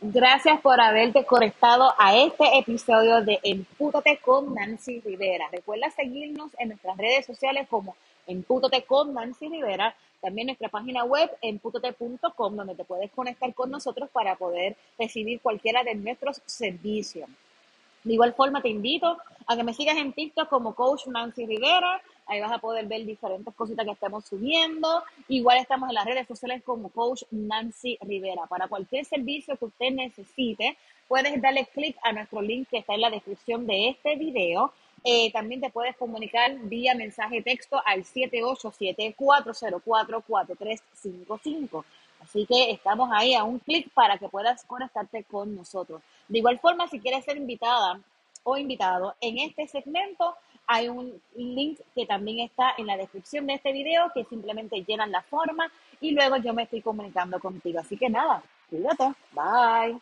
Gracias por haberte conectado a este episodio de Empútate con Nancy Rivera. Recuerda seguirnos en nuestras redes sociales como Empútate con Nancy Rivera, también nuestra página web empútate.com donde te puedes conectar con nosotros para poder recibir cualquiera de nuestros servicios. De igual forma, te invito a que me sigas en TikTok como Coach Nancy Rivera. Ahí vas a poder ver diferentes cositas que estamos subiendo. Igual estamos en las redes sociales como Coach Nancy Rivera. Para cualquier servicio que usted necesite, puedes darle clic a nuestro link que está en la descripción de este video. Eh, también te puedes comunicar vía mensaje texto al 787-404-4355. Así que estamos ahí a un clic para que puedas conectarte con nosotros. De igual forma, si quieres ser invitada o invitado en este segmento, hay un link que también está en la descripción de este video que simplemente llenan la forma y luego yo me estoy comunicando contigo. Así que nada, cuídate. Bye.